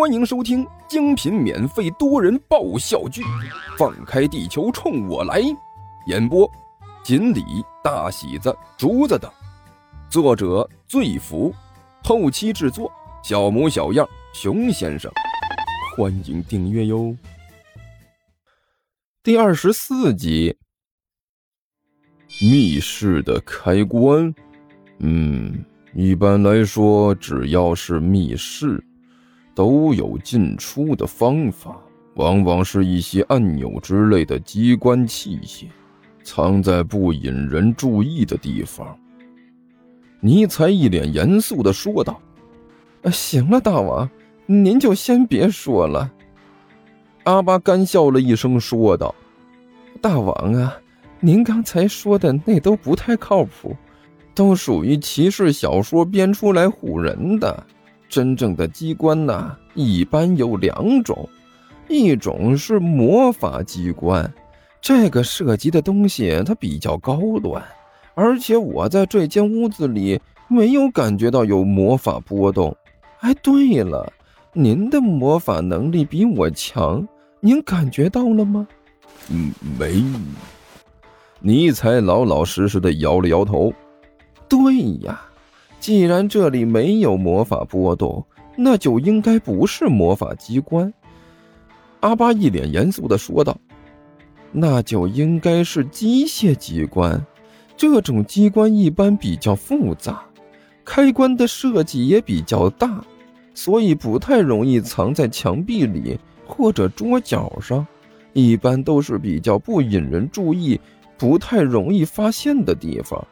欢迎收听精品免费多人爆笑剧《放开地球冲我来》，演播：锦鲤、大喜子、竹子等，作者：醉福，后期制作：小模小样、熊先生。欢迎订阅哟。第二十四集，密室的开关。嗯，一般来说，只要是密室。都有进出的方法，往往是一些按钮之类的机关器械，藏在不引人注意的地方。尼采一脸严肃的说道：“行了，大王，您就先别说了。”阿巴干笑了一声说道：“大王啊，您刚才说的那都不太靠谱，都属于骑士小说编出来唬人的。”真正的机关呢，一般有两种，一种是魔法机关，这个涉及的东西它比较高端，而且我在这间屋子里没有感觉到有魔法波动。哎，对了，您的魔法能力比我强，您感觉到了吗？嗯，没。尼采老老实实的摇了摇头。对呀。既然这里没有魔法波动，那就应该不是魔法机关。阿巴一脸严肃的说道：“那就应该是机械机关。这种机关一般比较复杂，开关的设计也比较大，所以不太容易藏在墙壁里或者桌角上，一般都是比较不引人注意、不太容易发现的地方。”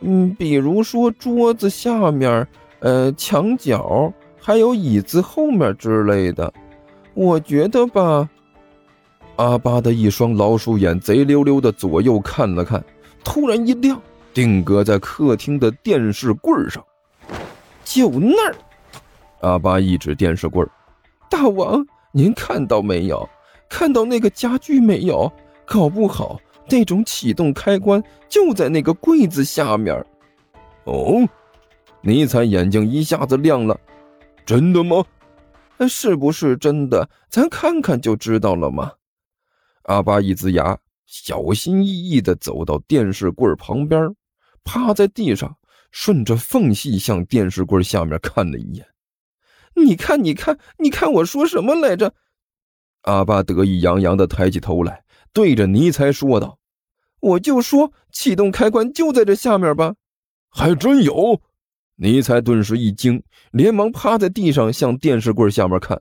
嗯，比如说桌子下面，呃，墙角，还有椅子后面之类的。我觉得吧，阿巴的一双老鼠眼贼溜溜的左右看了看，突然一亮，定格在客厅的电视柜上。就那儿，阿巴一指电视柜大王，您看到没有？看到那个家具没有？搞不好。那种启动开关就在那个柜子下面。哦，尼采眼睛一下子亮了，真的吗？是不是真的？咱看看就知道了嘛。阿巴一呲牙，小心翼翼地走到电视柜旁边，趴在地上，顺着缝隙向电视柜下面看了一眼。你看，你看，你看，我说什么来着？阿巴得意洋洋地抬起头来，对着尼才说道。我就说启动开关就在这下面吧，还真有！尼才顿时一惊，连忙趴在地上向电视柜下面看，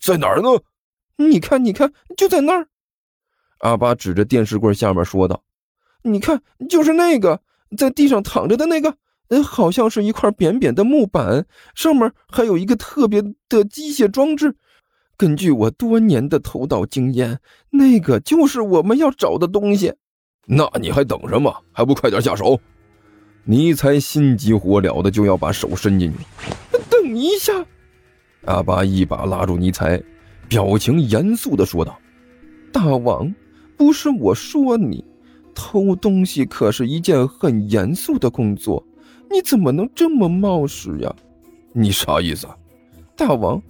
在哪儿呢？你看，你看，就在那儿。阿巴指着电视柜下面说道：“你看，就是那个在地上躺着的那个，呃，好像是一块扁扁的木板，上面还有一个特别的机械装置。根据我多年的偷盗经验，那个就是我们要找的东西。”那你还等什么？还不快点下手！尼采心急火燎的就要把手伸进去。等一下，阿巴一把拉住尼采，表情严肃的说道：“大王，不是我说你，偷东西可是一件很严肃的工作，你怎么能这么冒失呀？你啥意思？大王，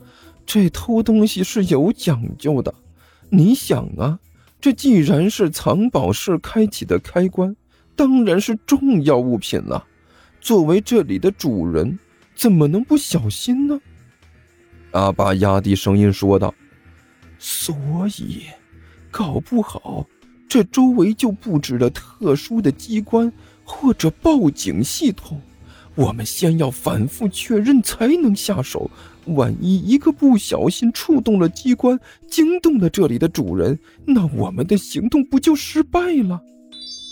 这偷东西是有讲究的，你想啊。”这既然是藏宝室开启的开关，当然是重要物品了。作为这里的主人，怎么能不小心呢？阿巴压低声音说道：“所以，搞不好这周围就布置了特殊的机关或者报警系统。我们先要反复确认才能下手。”万一一个不小心触动了机关，惊动了这里的主人，那我们的行动不就失败了？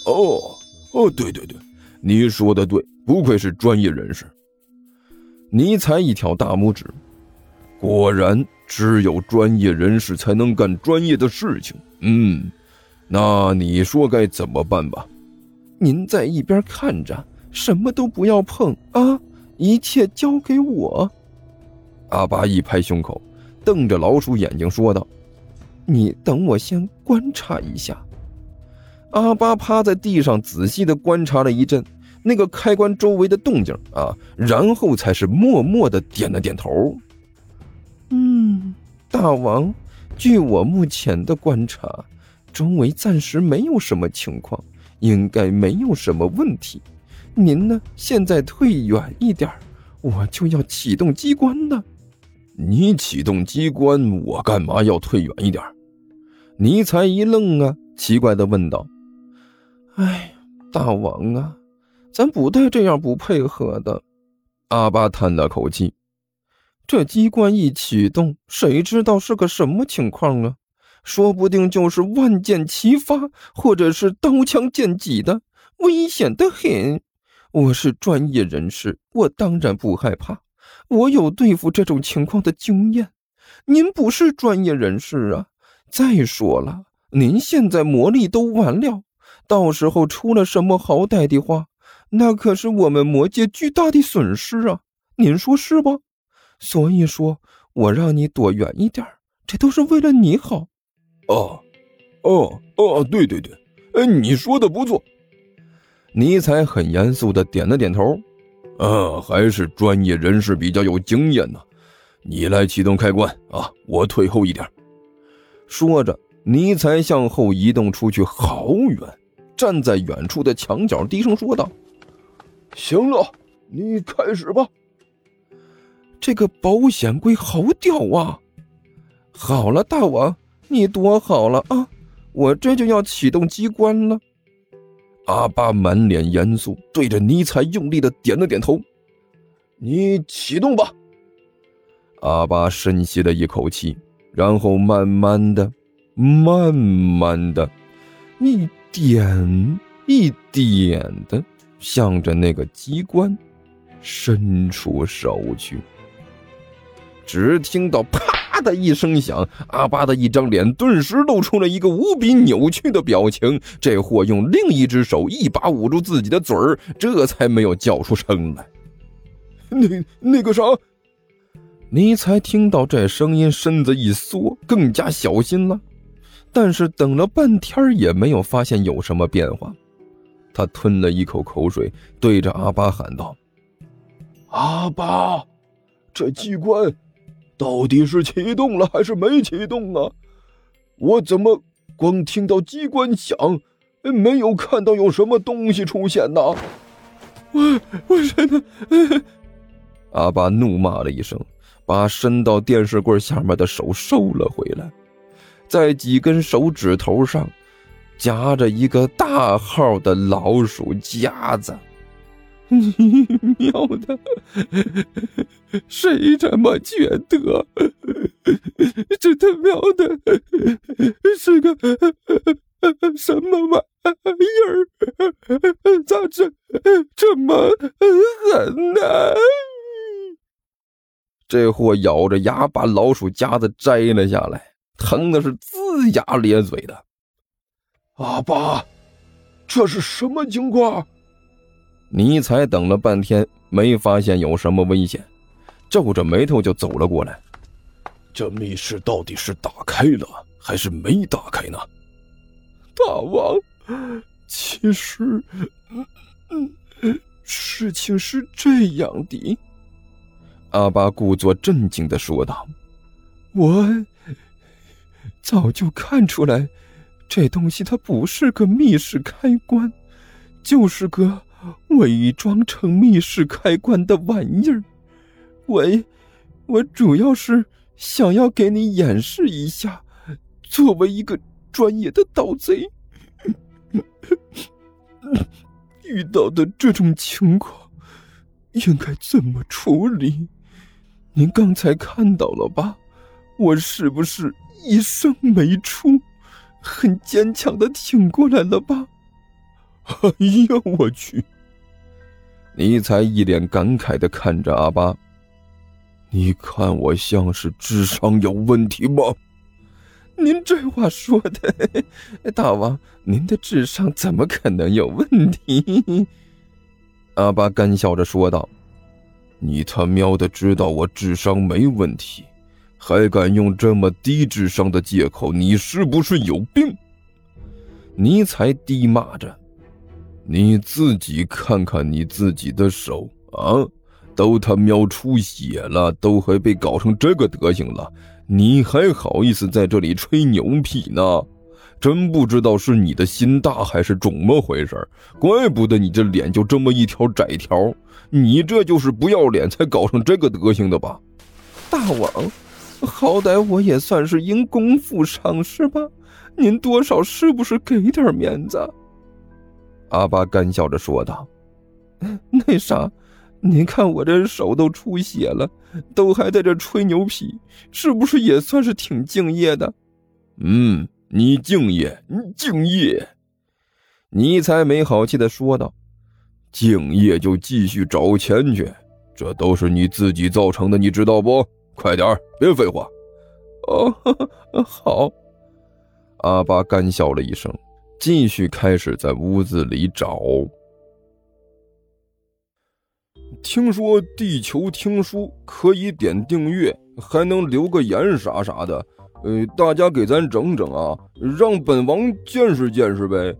哦哦，对对对，你说的对，不愧是专业人士。尼采一挑大拇指，果然，只有专业人士才能干专业的事情。嗯，那你说该怎么办吧？您在一边看着，什么都不要碰啊，一切交给我。阿巴一拍胸口，瞪着老鼠眼睛说道：“你等我先观察一下。”阿巴趴在地上仔细的观察了一阵那个开关周围的动静啊，然后才是默默的点了点头。嗯，大王，据我目前的观察，周围暂时没有什么情况，应该没有什么问题。您呢，现在退远一点，我就要启动机关呢。你启动机关，我干嘛要退远一点？尼才一愣啊，奇怪的问道：“哎，大王啊，咱不带这样不配合的。”阿巴叹了口气：“这机关一启动，谁知道是个什么情况啊？说不定就是万箭齐发，或者是刀枪剑戟的，危险的很。我是专业人士，我当然不害怕。”我有对付这种情况的经验，您不是专业人士啊。再说了，您现在魔力都完了，到时候出了什么好歹的话，那可是我们魔界巨大的损失啊！您说是不？所以说我让你躲远一点，这都是为了你好。哦，哦，哦，对对对，哎，你说的不错。尼采很严肃的点了点头。啊，还是专业人士比较有经验呢。你来启动开关啊，我退后一点。说着，尼采向后移动出去好远，站在远处的墙角，低声说道：“行了，你开始吧。这个保险柜好屌啊！好了，大王，你躲好了啊，我这就要启动机关了。”阿巴满脸严肃，对着尼采用力的点了点头。你启动吧。阿巴深吸了一口气，然后慢慢的、慢慢的，一点一点的，向着那个机关伸出手去。只听到啪。啪的一声响，阿巴的一张脸顿时露出了一个无比扭曲的表情。这货用另一只手一把捂住自己的嘴儿，这才没有叫出声来。那那个啥，你才听到这声音，身子一缩，更加小心了。但是等了半天也没有发现有什么变化。他吞了一口口水，对着阿巴喊道：“阿巴，这机关……”到底是启动了还是没启动啊？我怎么光听到机关响，没有看到有什么东西出现呢？为为什么？阿爸怒骂了一声，把伸到电视柜下面的手收了回来，在几根手指头上夹着一个大号的老鼠夹子。你喵的！谁这么觉得？这他喵的是个什么玩意儿？咋这这么狠呢？这货咬着牙把老鼠夹子摘了下来，疼的是龇牙咧嘴的。阿爸，这是什么情况？尼才等了半天，没发现有什么危险，皱着眉头就走了过来。这密室到底是打开了还是没打开呢？大王，其实，嗯嗯，事情是这样的。阿巴故作镇静的说道：“我早就看出来，这东西它不是个密室开关，就是个……”伪装成密室开关的玩意儿，我，我主要是想要给你演示一下，作为一个专业的盗贼，遇到的这种情况应该怎么处理。您刚才看到了吧？我是不是一声没出，很坚强的挺过来了吧？哎呀，我去！尼才一脸感慨的看着阿巴：“你看我像是智商有问题吗？”您这话说的，大王，您的智商怎么可能有问题？阿巴干笑着说道：“你他喵的知道我智商没问题，还敢用这么低智商的借口？你是不是有病？”尼才低骂着。你自己看看你自己的手啊，都他喵出血了，都还被搞成这个德行了，你还好意思在这里吹牛皮呢？真不知道是你的心大还是怎么回事怪不得你这脸就这么一条窄条，你这就是不要脸才搞成这个德行的吧？大王，好歹我也算是因公负赏是吧，您多少是不是给点面子？阿巴干笑着说道：“那啥。”您看我这手都出血了，都还在这吹牛皮，是不是也算是挺敬业的？嗯，你敬业，你敬业。尼才没好气的说道：“敬业就继续找钱去，这都是你自己造成的，你知道不？快点别废话。”哦，好。阿巴干笑了一声，继续开始在屋子里找。听说地球听书可以点订阅，还能留个言啥啥的，呃，大家给咱整整啊，让本王见识见识呗。